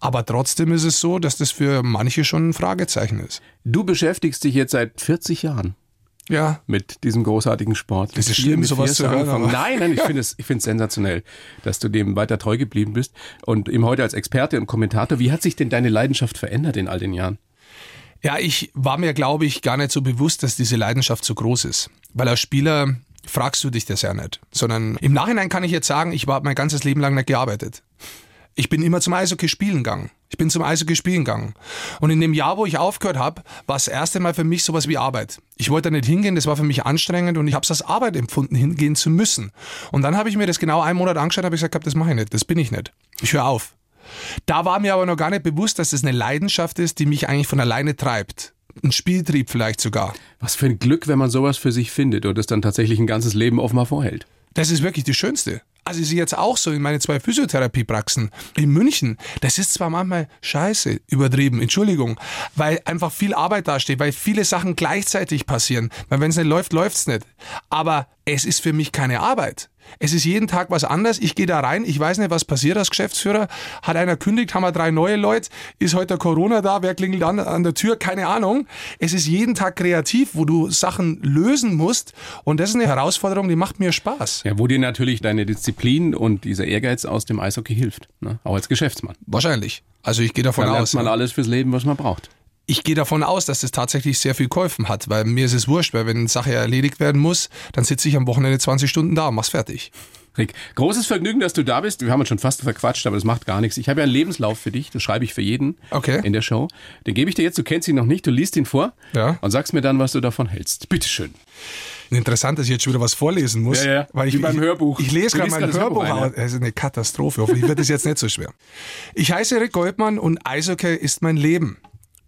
Speaker 2: Aber trotzdem ist es so, dass das für manche schon ein Fragezeichen ist.
Speaker 1: Du beschäftigst dich jetzt seit 40 Jahren.
Speaker 2: Ja.
Speaker 1: Mit diesem großartigen Sport.
Speaker 2: Das ist schlimm, sowas zu hören.
Speaker 1: Nein, nein, ich finde es, ich finde es sensationell, dass du dem weiter treu geblieben bist. Und eben heute als Experte und Kommentator, wie hat sich denn deine Leidenschaft verändert in all den Jahren?
Speaker 2: Ja, ich war mir, glaube ich, gar nicht so bewusst, dass diese Leidenschaft so groß ist. Weil als Spieler fragst du dich das ja nicht. Sondern im Nachhinein kann ich jetzt sagen, ich war mein ganzes Leben lang nicht gearbeitet. Ich bin immer zum Eishockey spielen gegangen. Ich bin zum Eishockey spielen gegangen. Und in dem Jahr, wo ich aufgehört habe, war das erste Mal für mich sowas wie Arbeit. Ich wollte da nicht hingehen, das war für mich anstrengend und ich habe es als Arbeit empfunden, hingehen zu müssen. Und dann habe ich mir das genau einen Monat angeschaut und habe gesagt, das mache ich nicht, das bin ich nicht. Ich höre auf. Da war mir aber noch gar nicht bewusst, dass das eine Leidenschaft ist, die mich eigentlich von alleine treibt ein Spieltrieb vielleicht sogar.
Speaker 1: Was für ein Glück, wenn man sowas für sich findet und es dann tatsächlich ein ganzes Leben offenbar vorhält.
Speaker 2: Das ist wirklich das Schönste. Also ich sehe jetzt auch so in meine zwei Physiotherapiepraxen in München. Das ist zwar manchmal scheiße, übertrieben, Entschuldigung, weil einfach viel Arbeit dasteht, weil viele Sachen gleichzeitig passieren. Weil wenn es nicht läuft, läuft es nicht. Aber es ist für mich keine Arbeit. Es ist jeden Tag was anderes. Ich gehe da rein, ich weiß nicht, was passiert als Geschäftsführer. Hat einer kündigt, haben wir drei neue Leute. Ist heute Corona da? Wer klingelt an, an der Tür? Keine Ahnung. Es ist jeden Tag kreativ, wo du Sachen lösen musst. Und das ist eine Herausforderung, die macht mir Spaß.
Speaker 1: Ja, wo dir natürlich deine Disziplin und dieser Ehrgeiz aus dem Eishockey hilft. Ne? Auch als Geschäftsmann.
Speaker 2: Wahrscheinlich. Also ich gehe davon
Speaker 1: da
Speaker 2: aus.
Speaker 1: man ja. alles fürs Leben, was man braucht
Speaker 2: ich gehe davon aus, dass das tatsächlich sehr viel geholfen hat, weil mir ist es wurscht, weil wenn eine Sache erledigt werden muss, dann sitze ich am Wochenende 20 Stunden da und mach's fertig.
Speaker 1: Rick, großes Vergnügen, dass du da bist. Wir haben uns schon fast verquatscht, aber das macht gar nichts. Ich habe ja einen Lebenslauf für dich, das schreibe ich für jeden
Speaker 2: okay.
Speaker 1: in der Show. Den gebe ich dir jetzt, du kennst ihn noch nicht, du liest ihn vor
Speaker 2: ja.
Speaker 1: und sagst mir dann, was du davon hältst. Bitteschön.
Speaker 2: Interessant, dass ich jetzt schon wieder was vorlesen muss.
Speaker 1: Ja, ja.
Speaker 2: Weil ich,
Speaker 1: Wie beim Hörbuch.
Speaker 2: Ich, ich lese gerade mein Hörbuch, Hörbuch Das ist eine Katastrophe. Hoffentlich wird es jetzt nicht so schwer. Ich heiße Rick Goldmann und Eishockey ist mein Leben.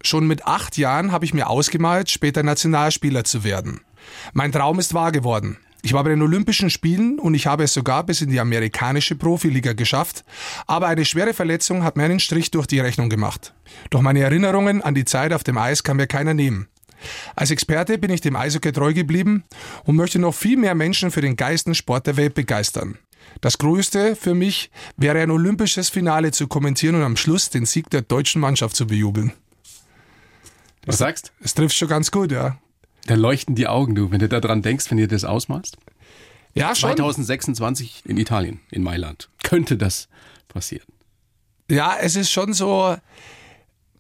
Speaker 2: Schon mit acht Jahren habe ich mir ausgemalt, später Nationalspieler zu werden. Mein Traum ist wahr geworden. Ich war bei den Olympischen Spielen und ich habe es sogar bis in die amerikanische Profiliga geschafft, aber eine schwere Verletzung hat mir einen Strich durch die Rechnung gemacht. Doch meine Erinnerungen an die Zeit auf dem Eis kann mir keiner nehmen. Als Experte bin ich dem Eishockey treu geblieben und möchte noch viel mehr Menschen für den geilsten Sport der Welt begeistern. Das Größte für mich wäre ein olympisches Finale zu kommentieren und am Schluss den Sieg der deutschen Mannschaft zu bejubeln.
Speaker 1: Was sagst?
Speaker 2: Es trifft schon ganz gut, ja.
Speaker 1: Da leuchten die Augen, du, wenn du daran denkst, wenn ihr das ausmalst.
Speaker 2: Ja,
Speaker 1: schon. 2026 in Italien, in Mailand. Könnte das passieren?
Speaker 2: Ja, es ist schon so.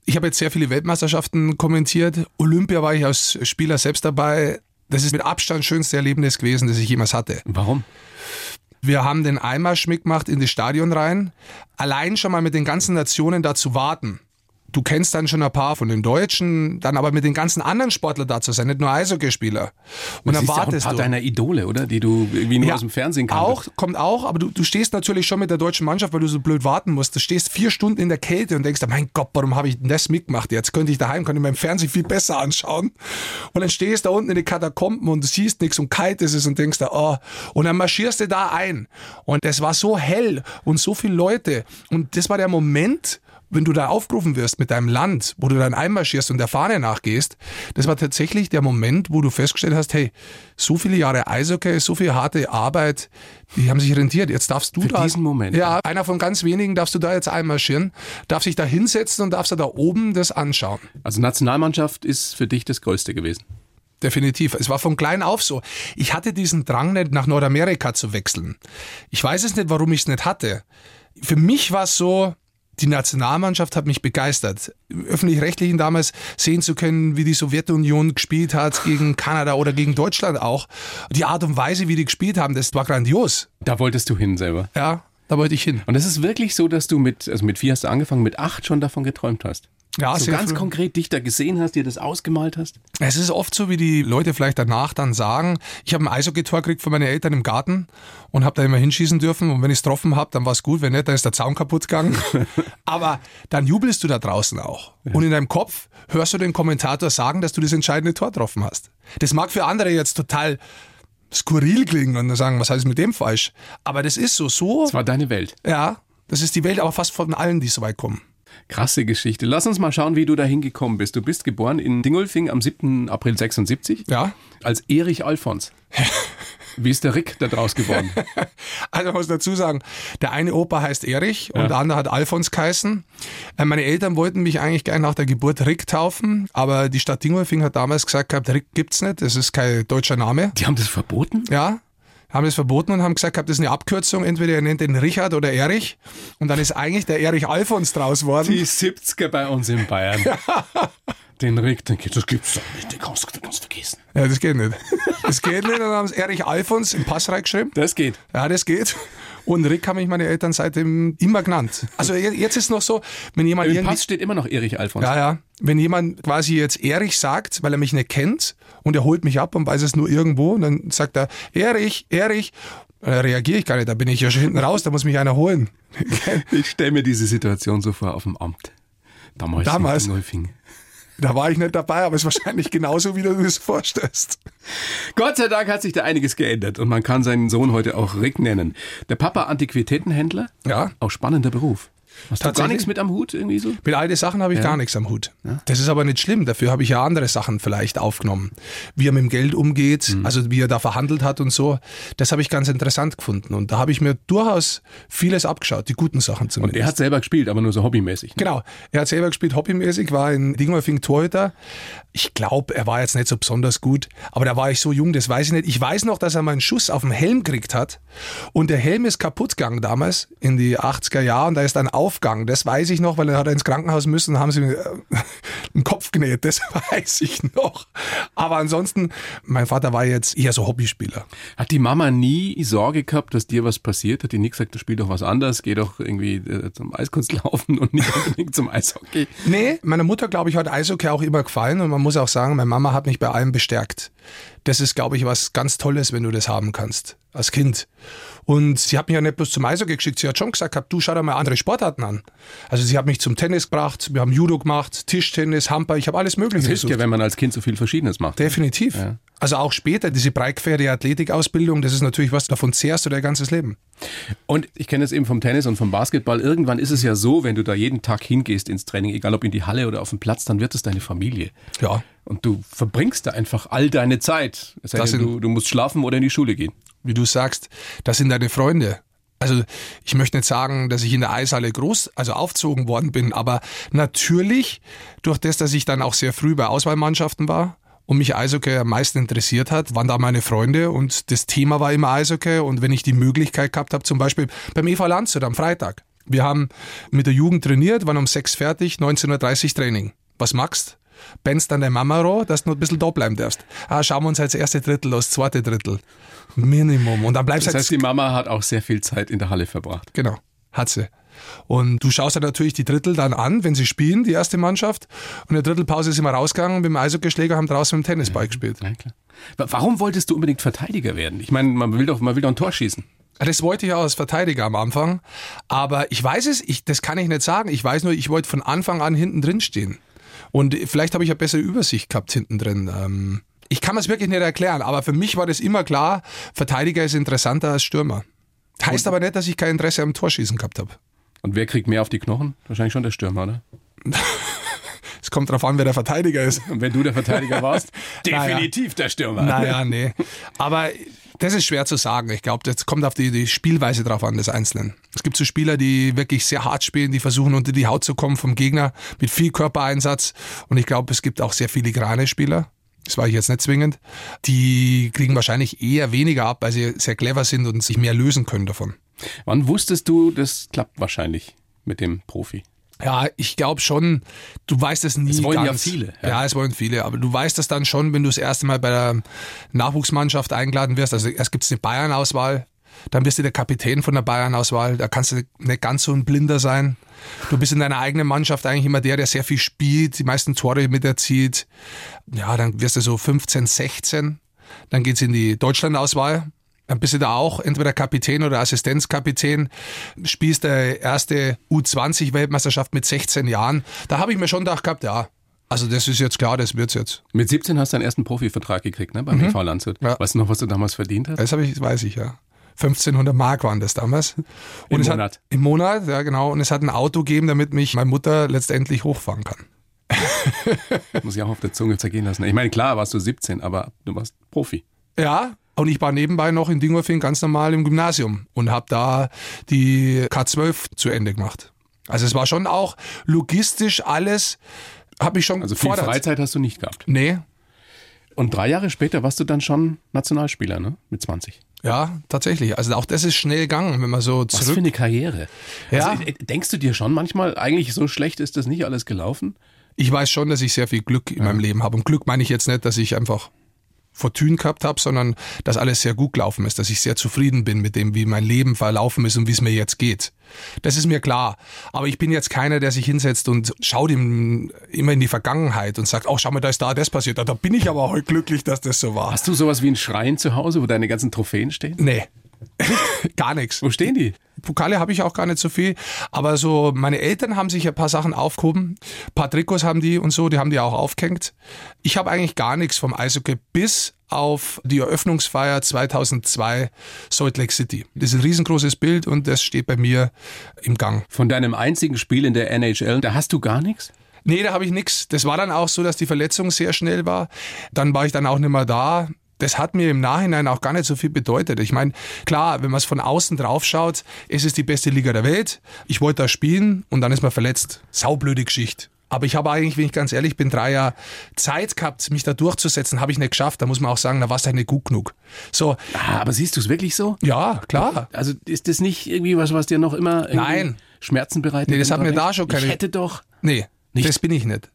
Speaker 2: Ich habe jetzt sehr viele Weltmeisterschaften kommentiert. Olympia war ich als Spieler selbst dabei. Das ist mit Abstand schönste Erlebnis gewesen, das ich jemals hatte.
Speaker 1: Warum?
Speaker 2: Wir haben den Einmarsch mitgemacht in das Stadion rein. Allein schon mal mit den ganzen Nationen da zu warten du kennst dann schon ein paar von den Deutschen, dann aber mit den ganzen anderen Sportlern da zu sein, nicht nur Eishockeyspieler.
Speaker 1: Und dann wartest ja auch ein paar du. deiner Idole, oder? Die du irgendwie nur ja, aus dem Fernsehen kannst.
Speaker 2: Auch, kommt auch, aber du, du stehst natürlich schon mit der deutschen Mannschaft, weil du so blöd warten musst. Du stehst vier Stunden in der Kälte und denkst, mein Gott, warum habe ich denn das mitgemacht? Jetzt könnte ich daheim, könnte ich meinem Fernsehen viel besser anschauen. Und dann stehst du da unten in den Katakomben und du siehst nichts und kalt ist es und denkst da, oh, und dann marschierst du da ein. Und es war so hell und so viele Leute. Und das war der Moment, wenn du da aufgerufen wirst mit deinem Land, wo du dann einmarschierst und der Fahne nachgehst, das war tatsächlich der Moment, wo du festgestellt hast, hey, so viele Jahre Eishockey, so viel harte Arbeit, die haben sich rentiert. Jetzt darfst du
Speaker 1: Für
Speaker 2: da.
Speaker 1: diesen Moment.
Speaker 2: Ja, einer von ganz wenigen darfst du da jetzt einmarschieren, darf sich da hinsetzen und darfst du da oben das anschauen.
Speaker 1: Also Nationalmannschaft ist für dich das Größte gewesen.
Speaker 2: Definitiv. Es war von klein auf so. Ich hatte diesen Drang nicht, nach Nordamerika zu wechseln. Ich weiß es nicht, warum ich es nicht hatte. Für mich war es so, Die Nationalmannschaft hat mich begeistert. Öffentlich-Rechtlichen damals sehen zu können, wie die Sowjetunion gespielt hat gegen Kanada oder gegen Deutschland auch. Die Art und Weise, wie die gespielt haben, das war grandios.
Speaker 1: Da wolltest du hin selber.
Speaker 2: Ja, da wollte ich hin.
Speaker 1: Und es ist wirklich so, dass du mit, also mit vier hast du angefangen, mit acht schon davon geträumt hast.
Speaker 2: Ja,
Speaker 1: so ganz
Speaker 2: früh.
Speaker 1: konkret dich da gesehen hast, dir das ausgemalt hast.
Speaker 2: Es ist oft so, wie die Leute vielleicht danach dann sagen, ich habe ein Eishockey-Tor gekriegt von meinen Eltern im Garten und habe da immer hinschießen dürfen und wenn ich es getroffen habe, dann war es gut, wenn nicht, dann ist der Zaun kaputt gegangen. Aber dann jubelst du da draußen auch. Und in deinem Kopf hörst du den Kommentator sagen, dass du das entscheidende Tor getroffen hast. Das mag für andere jetzt total skurril klingen und sagen, was heißt mit dem falsch? Aber das ist so, so,
Speaker 1: Das war deine Welt.
Speaker 2: ja, das ist die Welt, aber fast von allen, die so weit kommen.
Speaker 1: Krasse Geschichte. Lass uns mal schauen, wie du da hingekommen bist. Du bist geboren in Dingolfing am 7. April 76
Speaker 2: Ja,
Speaker 1: als Erich Alfons. Wie ist der Rick da draus geworden?
Speaker 2: Also ich muss dazu sagen, der eine Opa heißt Erich und der andere hat Alfons geheißen. Äh, Meine Eltern wollten mich eigentlich gleich nach der Geburt Rick taufen, aber die Stadt Dingolfing hat damals gesagt gehabt, Rick gibt's nicht, das ist kein deutscher Name.
Speaker 1: Die haben das verboten?
Speaker 2: Ja, haben das verboten und haben gesagt gehabt, das ist eine Abkürzung, entweder ihr nennt den Richard oder Erich und dann ist eigentlich der Erich Alfons draus worden.
Speaker 1: Die 70er bei uns in Bayern. Den Rick, den geht, das gibt's doch nicht, den kannst du kannst vergessen.
Speaker 2: Ja, das geht nicht. Das geht nicht, dann haben sie Erich Alfons im Pass reingeschrieben.
Speaker 1: Das geht.
Speaker 2: Ja, das geht. Und Rick haben mich meine Eltern seitdem immer genannt. Also je- jetzt ist noch so, wenn jemand
Speaker 1: Im. Pass steht immer noch Erich Alfons.
Speaker 2: Ja, ja. Wenn jemand quasi jetzt Erich sagt, weil er mich nicht kennt und er holt mich ab und weiß es nur irgendwo, und dann sagt er, Erich, Erich, da reagiere ich gar nicht, da bin ich ja schon hinten raus, da muss mich einer holen.
Speaker 1: Ich stelle mir diese Situation so vor auf dem Amt. Damals,
Speaker 2: Damals?
Speaker 1: in.
Speaker 2: Da war ich nicht dabei, aber es ist wahrscheinlich genauso, wie du es vorstellst.
Speaker 1: Gott sei Dank hat sich da einiges geändert und man kann seinen Sohn heute auch Rick nennen. Der Papa Antiquitätenhändler,
Speaker 2: Ja.
Speaker 1: auch spannender Beruf. Hast du gar nichts mit am Hut irgendwie so?
Speaker 2: Mit all den Sachen habe ich gar nichts am Hut. Das ist aber nicht schlimm, dafür habe ich ja andere Sachen vielleicht aufgenommen. Wie er mit dem Geld umgeht,
Speaker 1: Mhm.
Speaker 2: also wie er da verhandelt hat und so, das habe ich ganz interessant gefunden. Und da habe ich mir durchaus vieles abgeschaut, die guten Sachen
Speaker 1: Und
Speaker 2: zumindest.
Speaker 1: er hat selber gespielt, aber nur so hobbymäßig. Ne?
Speaker 2: Genau. Er hat selber gespielt, hobbymäßig, war in Dingolfing Torhüter. Ich glaube, er war jetzt nicht so besonders gut, aber da war ich so jung, das weiß ich nicht. Ich weiß noch, dass er mal einen Schuss auf den Helm gekriegt hat und der Helm ist kaputt gegangen damals in die 80er Jahre und da ist ein Aufgang. Das weiß ich noch, weil er hat ins Krankenhaus müssen und haben sie mir äh, den Kopf genäht. Das weiß ich noch. Aber ansonsten, mein Vater war jetzt eher so Hobbyspieler.
Speaker 1: Hat die Mama nie Sorge gehabt, dass dir was passiert? Hat die nie gesagt, du spiel doch was anderes, geh doch irgendwie äh, zum Eiskunstlaufen und nicht unbedingt zum Eishockey?
Speaker 2: Nee, meiner Mutter, glaube ich, hat Eishockey auch immer gefallen und man muss auch sagen, meine Mama hat mich bei allem bestärkt. Das ist, glaube ich, was ganz Tolles, wenn du das haben kannst, als Kind. Und sie hat mich ja nicht bloß zum Eishockey geschickt, sie hat schon gesagt, gehabt, du schau dir mal andere Sportarten an. Also sie hat mich zum Tennis gebracht, wir haben Judo gemacht, Tischtennis, Handball, ich habe alles Mögliche
Speaker 1: Das hilft ja, wenn man als Kind so viel Verschiedenes macht.
Speaker 2: Definitiv. Also auch später, diese breitquere Athletikausbildung, das ist natürlich was, davon zehrst du dein ganzes Leben.
Speaker 1: Und ich kenne es eben vom Tennis und vom Basketball. Irgendwann ist es ja so, wenn du da jeden Tag hingehst ins Training, egal ob in die Halle oder auf den Platz, dann wird es deine Familie.
Speaker 2: Ja.
Speaker 1: Und du verbringst da einfach all deine Zeit.
Speaker 2: Das
Speaker 1: denn,
Speaker 2: sind-
Speaker 1: du, du musst schlafen oder in die Schule gehen.
Speaker 2: wie du sagst, das sind deine Freunde. Also ich möchte nicht sagen, dass ich in der Eishalle groß, also aufzogen worden bin, aber natürlich durch das, dass ich dann auch sehr früh bei Auswahlmannschaften war und mich Eishockey am meisten interessiert hat, waren da meine Freunde und das Thema war immer Eishockey und wenn ich die Möglichkeit gehabt habe, zum Beispiel beim EV Landshut am Freitag. Wir haben mit der Jugend trainiert, waren um sechs fertig, 19.30 Uhr Training. Was machst? Bennst dann der Mama roh, dass du noch ein bisschen da bleiben darfst. Ah, schauen wir uns jetzt das erste Drittel aus, das zweite Drittel. Minimum. Und dann bleibst
Speaker 1: Das
Speaker 2: du
Speaker 1: heißt, die Mama hat auch sehr viel Zeit in der Halle verbracht.
Speaker 2: Genau, hat sie. Und du schaust dir natürlich die Drittel dann an, wenn sie spielen, die erste Mannschaft. Und in der Drittelpause sind wir rausgegangen mit dem Eishockeyschläger, haben draußen mit dem Tennisball gespielt.
Speaker 1: Ja, klar. Wa- Warum wolltest du unbedingt Verteidiger werden? Ich meine, man will doch, man will doch ein Tor schießen.
Speaker 2: Das wollte ich auch als Verteidiger am Anfang. Aber ich weiß es, ich, das kann ich nicht sagen. Ich weiß nur, ich wollte von Anfang an hinten drin stehen. Und vielleicht habe ich eine bessere Übersicht gehabt hinten drin. Ähm, ich kann es wirklich nicht erklären, aber für mich war das immer klar, Verteidiger ist interessanter als Stürmer. Heißt aber nicht, dass ich kein Interesse am Torschießen gehabt habe.
Speaker 1: Und wer kriegt mehr auf die Knochen? Wahrscheinlich schon der Stürmer, oder?
Speaker 2: Es kommt darauf an, wer der Verteidiger ist.
Speaker 1: Und wenn du der Verteidiger warst,
Speaker 2: Naja.
Speaker 1: definitiv der Stürmer.
Speaker 2: Naja, nee. Aber das ist schwer zu sagen. Ich glaube, das kommt auf die, die Spielweise drauf an, des Einzelnen. Es gibt so Spieler, die wirklich sehr hart spielen, die versuchen, unter die Haut zu kommen vom Gegner mit viel Körpereinsatz. Und ich glaube, es gibt auch sehr filigrane Spieler. Das war ich jetzt nicht zwingend. Die kriegen wahrscheinlich eher weniger ab, weil sie sehr clever sind und sich mehr lösen können davon.
Speaker 1: Wann wusstest du, das klappt wahrscheinlich? mit dem Profi?
Speaker 2: Ja, ich glaube schon, du weißt es nie
Speaker 1: Es wollen ja
Speaker 2: ganz.
Speaker 1: viele,
Speaker 2: Ja.
Speaker 1: ja.
Speaker 2: es wollen viele, aber du weißt es dann schon, wenn du das erste Mal bei der Nachwuchsmannschaft eingeladen wirst. Also erst gibt es eine Bayern-Auswahl, dann bist du der Kapitän von der Bayern-Auswahl, da kannst du nicht ganz so ein Blinder sein. Du bist in deiner eigenen Mannschaft eigentlich immer der, der sehr viel spielt, die meisten Tore miterzielt. Ja, dann wirst du so 15, 16, dann geht's in die Deutschland-Auswahl. Dann bist du da auch entweder Kapitän oder Assistenzkapitän, spielst der erste U20-Weltmeisterschaft mit 16 Jahren. Da habe ich mir schon gedacht gehabt, ja, also das ist jetzt klar, das wird's jetzt.
Speaker 1: Mit 17 hast du deinen ersten Profivertrag gekriegt, ne? Beim EV Landshut.
Speaker 2: Ja.
Speaker 1: Weißt du noch, was du damals verdient hast?
Speaker 2: Das habe ich, weiß ich, ja. 1500 Mark waren das damals. Und
Speaker 1: Im
Speaker 2: es
Speaker 1: Monat.
Speaker 2: Hat, Im Monat, ja genau. Und es hat ein Auto gegeben, damit mich meine Mutter letztendlich hochfahren kann.
Speaker 1: Muss ich auch auf der Zunge zergehen lassen. Ich meine, klar warst du 17, aber du warst Profi.
Speaker 2: Ja, und ich war nebenbei noch in Dingolfing ganz normal im Gymnasium und habe da die K12 zu Ende gemacht. Also es war schon auch logistisch alles, habe ich schon
Speaker 1: Also viel
Speaker 2: gefordert.
Speaker 1: Freizeit hast du nicht gehabt.
Speaker 2: Nee,
Speaker 1: Und drei Jahre später warst du dann schon Nationalspieler, ne? Mit 20.
Speaker 2: ja, tatsächlich. Also auch das ist schnell gegangen, wenn man so
Speaker 1: Was für
Speaker 2: zurück...
Speaker 1: eine Karriere.
Speaker 2: Ja.
Speaker 1: Also, denkst du dir schon manchmal, eigentlich so schlecht ist das nicht alles gelaufen?
Speaker 2: Ich weiß schon, dass ich sehr viel Glück in meinem Leben habe. Und Glück meine ich jetzt nicht, dass ich einfach Fortune gehabt habe, sondern dass alles sehr gut gelaufen ist, dass ich sehr zufrieden bin mit dem, wie mein Leben verlaufen ist und wie es mir jetzt geht. Das ist mir klar. Aber ich bin jetzt keiner, der sich hinsetzt und schaut ihm immer in die Vergangenheit und sagt, oh, schau mal, da ist da das passiert. Da bin ich aber heute glücklich, dass das so war.
Speaker 1: Hast du sowas wie einen Schrein zu Hause, wo deine ganzen Trophäen stehen?
Speaker 2: Nee. Gar nichts.
Speaker 1: Wo stehen die?
Speaker 2: Pokale habe ich auch gar nicht so viel, aber so meine Eltern haben sich ein paar Sachen aufgehoben, ein paar Trikots haben die und so, die haben die auch aufgehängt. Ich habe eigentlich gar nichts vom Eishockey bis auf die Eröffnungsfeier 2002 Salt Lake City. Das ist ein riesengroßes Bild und das steht bei mir im Gang.
Speaker 1: Von deinem einzigen Spiel in der NHL, da hast du gar nichts?
Speaker 2: Nee, da habe ich nix. Das war dann auch so, dass die Verletzung sehr schnell war. Dann war ich dann auch nicht mehr da. Das hat mir im Nachhinein auch gar nicht so viel bedeutet. Ich meine, klar, wenn man es von außen drauf schaut, es ist die beste Liga der Welt. Ich wollte da spielen und dann ist man verletzt. Saublöde Geschichte. Aber ich habe eigentlich, wenn ich ganz ehrlich bin, drei Jahre Zeit gehabt, mich da durchzusetzen, habe ich nicht geschafft. Da muss man auch sagen, da war es halt nicht gut genug. So,
Speaker 1: Ah, aber siehst du es wirklich so?
Speaker 2: ja, klar.
Speaker 1: Also ist das nicht irgendwie was, was dir noch immer
Speaker 2: Nein.
Speaker 1: Schmerzen bereitet?
Speaker 2: Nee, das hat
Speaker 1: du
Speaker 2: mir da schon keine-
Speaker 1: Ich hätte doch.
Speaker 2: Nee,
Speaker 1: Nicht?
Speaker 2: das bin ich nicht.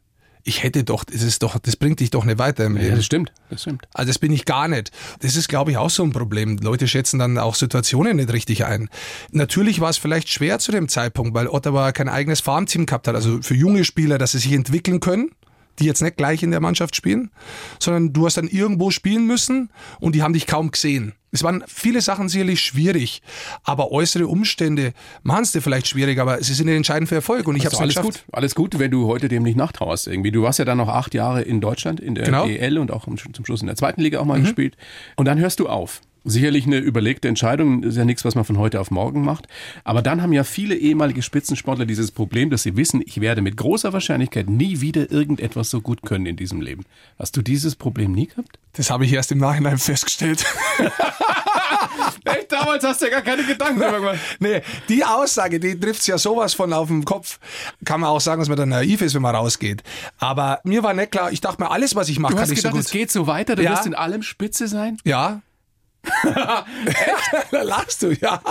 Speaker 2: Ich hätte doch, das ist doch, das bringt dich doch nicht weiter im
Speaker 1: Ja,
Speaker 2: Leben.
Speaker 1: das stimmt. Das stimmt.
Speaker 2: Also das bin ich gar nicht. Das ist, glaube ich, auch so ein Problem. Leute schätzen dann auch Situationen nicht richtig ein. Natürlich war es vielleicht schwer zu dem Zeitpunkt, weil Ottawa kein eigenes Farmteam gehabt hat. Also für junge Spieler, dass sie sich entwickeln können, die jetzt nicht gleich in der Mannschaft spielen, sondern du hast dann irgendwo spielen müssen und die haben dich kaum gesehen. Es waren viele Sachen sicherlich schwierig, aber äußere Umstände machen es dir vielleicht schwierig, aber sie sind entscheidend für Erfolg und ich habe
Speaker 1: Also
Speaker 2: es
Speaker 1: alles
Speaker 2: geschafft.
Speaker 1: gut, alles gut, wenn du heute dem nicht nachtrauerst irgendwie. Du warst ja dann noch acht Jahre in Deutschland in der
Speaker 2: Genau.
Speaker 1: EL und auch zum Schluss in der zweiten Liga auch mal gespielt. Und dann hörst du auf. Sicherlich eine überlegte Entscheidung, ist ja nichts, was man von heute auf morgen macht. Aber dann haben ja viele ehemalige Spitzensportler dieses Problem, dass sie wissen, ich werde mit großer Wahrscheinlichkeit nie wieder irgendetwas so gut können in diesem Leben. Hast du dieses Problem nie gehabt?
Speaker 2: Das habe ich erst im Nachhinein festgestellt.
Speaker 1: Echt? Damals hast du ja gar keine Gedanken darüber gemacht.
Speaker 2: Nee, die Aussage, die trifft's ja sowas von auf den Kopf. Kann man auch sagen, dass man dann naiv ist, wenn man rausgeht. Aber mir war nicht klar, ich dachte mir, alles, was ich mache,
Speaker 1: Du
Speaker 2: kann
Speaker 1: hast
Speaker 2: ich
Speaker 1: gedacht,
Speaker 2: so
Speaker 1: es
Speaker 2: gut.
Speaker 1: geht so weiter, du
Speaker 2: Ja.
Speaker 1: wirst in allem Spitze sein?
Speaker 2: Ja. da lachst du, ja.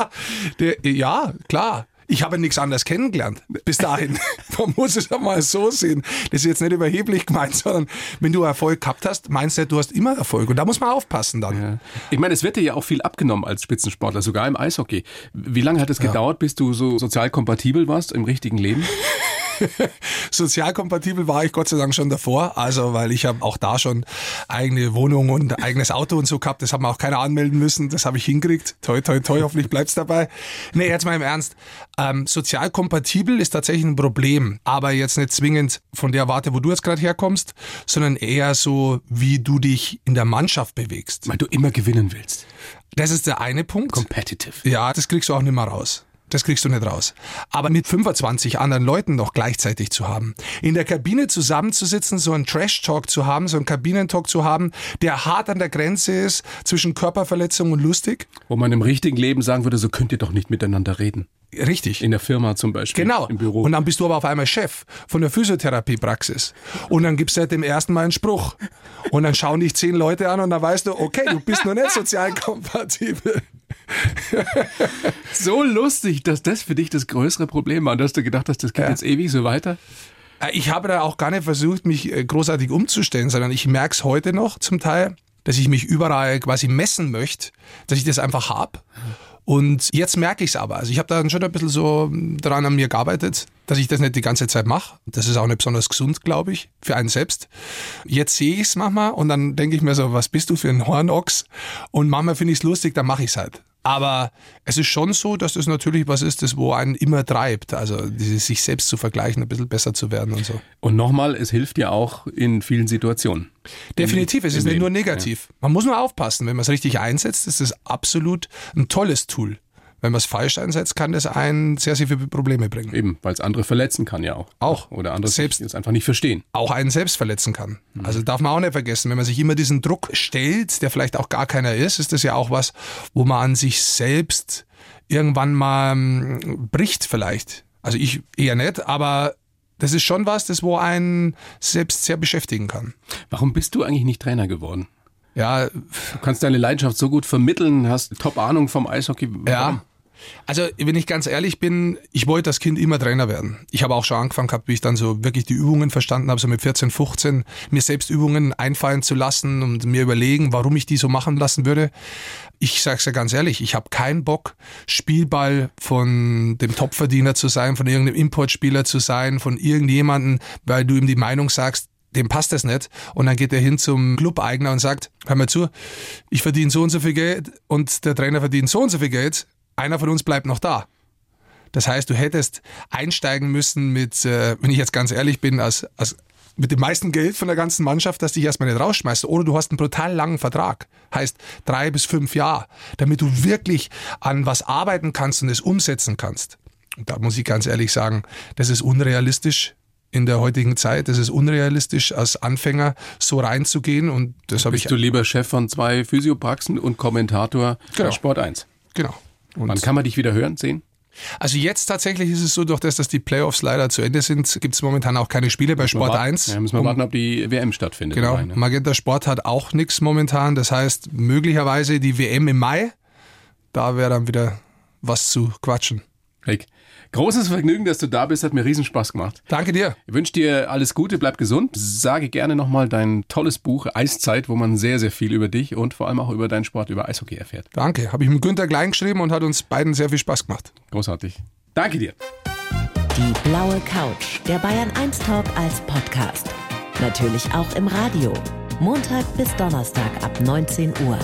Speaker 2: Der, ja, klar. Ich habe nichts anderes kennengelernt bis dahin. Man muss es ja mal so sehen. Das ist jetzt nicht überheblich gemeint, sondern wenn du Erfolg gehabt hast, meinst du, du hast immer Erfolg. Und da muss man aufpassen dann.
Speaker 1: Ich meine, es wird dir ja auch viel abgenommen als Spitzensportler, sogar im Eishockey. Wie lange hat es gedauert, bis du so sozial kompatibel warst im richtigen Leben?
Speaker 2: Sozialkompatibel war ich Gott sei Dank schon davor, also weil ich habe auch da schon eigene Wohnung und eigenes Auto und so gehabt. Das hat man auch keiner anmelden müssen. Das habe ich hingekriegt. Toi, toi, toi, hoffentlich bleibt's dabei. Nee, jetzt mal im Ernst. Ähm, sozialkompatibel ist tatsächlich ein Problem, aber jetzt nicht zwingend von der Warte, wo du jetzt gerade herkommst, sondern eher so, wie du dich in der Mannschaft bewegst.
Speaker 1: Weil du immer gewinnen willst.
Speaker 2: Das ist der eine Punkt.
Speaker 1: Competitive.
Speaker 2: Ja, das kriegst du auch nicht mehr raus. Das kriegst du nicht raus. Aber mit 25 anderen Leuten noch gleichzeitig zu haben, in der Kabine zusammenzusitzen, so einen Trash-Talk zu haben, so einen Kabinentalk zu haben, der hart an der Grenze ist zwischen Körperverletzung und lustig.
Speaker 1: Wo man im richtigen Leben sagen würde, so könnt ihr doch nicht miteinander reden.
Speaker 2: Richtig.
Speaker 1: In der Firma zum Beispiel.
Speaker 2: Genau.
Speaker 1: Im Büro.
Speaker 2: Und dann bist du aber auf einmal Chef von der Physiotherapiepraxis. Und dann gibst du halt dem ersten Mal einen Spruch. Und dann schauen dich zehn Leute an und dann weißt du, okay, du bist noch nicht sozial kompatibel.
Speaker 1: so lustig, dass das für dich das größere Problem war und dass du gedacht hast, das geht ja. jetzt ewig so weiter?
Speaker 2: Äh, ich habe da auch gar nicht versucht, mich äh, großartig umzustellen, sondern ich merke es heute noch zum Teil, dass ich mich überall quasi messen möchte, dass ich das einfach habe. Und jetzt merke ich es aber. Also ich habe da schon ein bisschen so daran an mir gearbeitet, dass ich das nicht die ganze Zeit mache. Das ist auch nicht besonders gesund, glaube ich, für einen selbst. Jetzt sehe ich es manchmal und dann denke ich mir so, was bist du für ein Hornochs? Und manchmal finde ich es lustig, dann mache ich es halt. Aber es ist schon so, dass das natürlich was ist, das wo einen immer treibt. Also dieses sich selbst zu vergleichen, ein bisschen besser zu werden und so.
Speaker 1: Und nochmal, es hilft ja auch in vielen Situationen.
Speaker 2: Definitiv, es ist nicht nur negativ. Ja. Man muss nur aufpassen, wenn man es richtig einsetzt, ist es absolut ein tolles Tool. Wenn man es falsch einsetzt, kann das einen sehr, sehr viele Probleme bringen.
Speaker 1: Eben, weil es andere verletzen kann ja auch.
Speaker 2: Auch.
Speaker 1: Oder andere selbst es einfach nicht verstehen.
Speaker 2: Auch einen selbst verletzen kann. Mhm. Also darf man auch nicht vergessen, wenn man sich immer diesen Druck stellt, der vielleicht auch gar keiner ist, ist das ja auch was, wo man an sich selbst irgendwann mal hm, bricht vielleicht. Also ich eher nicht, aber das ist schon was, das wo einen selbst sehr beschäftigen kann.
Speaker 1: Warum bist du eigentlich nicht Trainer geworden?
Speaker 2: Ja,
Speaker 1: du kannst deine Leidenschaft so gut vermitteln, hast top Ahnung vom Eishockey.
Speaker 2: Warum? Ja, also, wenn ich ganz ehrlich bin, ich wollte als Kind immer Trainer werden. Ich habe auch schon angefangen gehabt, wie ich dann so wirklich die Übungen verstanden habe, so mit 14, 15, mir selbst Übungen einfallen zu lassen und mir überlegen, warum ich die so machen lassen würde. Ich sage es ja ganz ehrlich, ich habe keinen Bock, Spielball von dem Topverdiener zu sein, von irgendeinem Importspieler zu sein, von irgendjemandem, weil du ihm die Meinung sagst, dem passt das nicht. Und dann geht er hin zum Club-Eigner und sagt, hör mal zu, ich verdiene so und so viel Geld und der Trainer verdient so und so viel Geld einer von uns bleibt noch da. Das heißt, du hättest einsteigen müssen mit, äh, wenn ich jetzt ganz ehrlich bin, als, als mit dem meisten Geld von der ganzen Mannschaft, dass dich erstmal nicht rausschmeißt. Oder du hast einen brutal langen Vertrag. Heißt drei bis fünf Jahre, damit du wirklich an was arbeiten kannst und es umsetzen kannst. Und da muss ich ganz ehrlich sagen, das ist unrealistisch in der heutigen Zeit. Das ist unrealistisch, als Anfänger so reinzugehen. Und das habe ich.
Speaker 1: Bist du lieber Chef von zwei Physiopraxen und Kommentator genau. Sport 1?
Speaker 2: Genau.
Speaker 1: Und Wann kann man dich wieder hören, sehen?
Speaker 2: Also jetzt tatsächlich ist es so, durch das, dass die Playoffs leider zu Ende sind, gibt es momentan auch keine Spiele bei Sport 1.
Speaker 1: Ja, müssen wir um, warten, ob die WM stattfindet.
Speaker 2: Genau, Mai, ne? Magenta Sport hat auch nichts momentan. Das heißt, möglicherweise die WM im Mai, da wäre dann wieder was zu quatschen.
Speaker 1: Rick, Großes Vergnügen, dass du da bist. Hat mir riesen Spaß gemacht.
Speaker 2: Danke dir.
Speaker 1: Ich wünsche dir alles Gute, bleib gesund. Sage gerne nochmal dein tolles Buch Eiszeit, wo man sehr, sehr viel über dich und vor allem auch über deinen Sport, über Eishockey erfährt.
Speaker 2: Danke. Habe ich mit Günter Klein geschrieben und hat uns beiden sehr viel Spaß gemacht.
Speaker 1: Großartig. Danke dir.
Speaker 3: Die blaue Couch, der Bayern 1 Talk als Podcast. Natürlich auch im Radio. Montag bis Donnerstag ab 19 Uhr.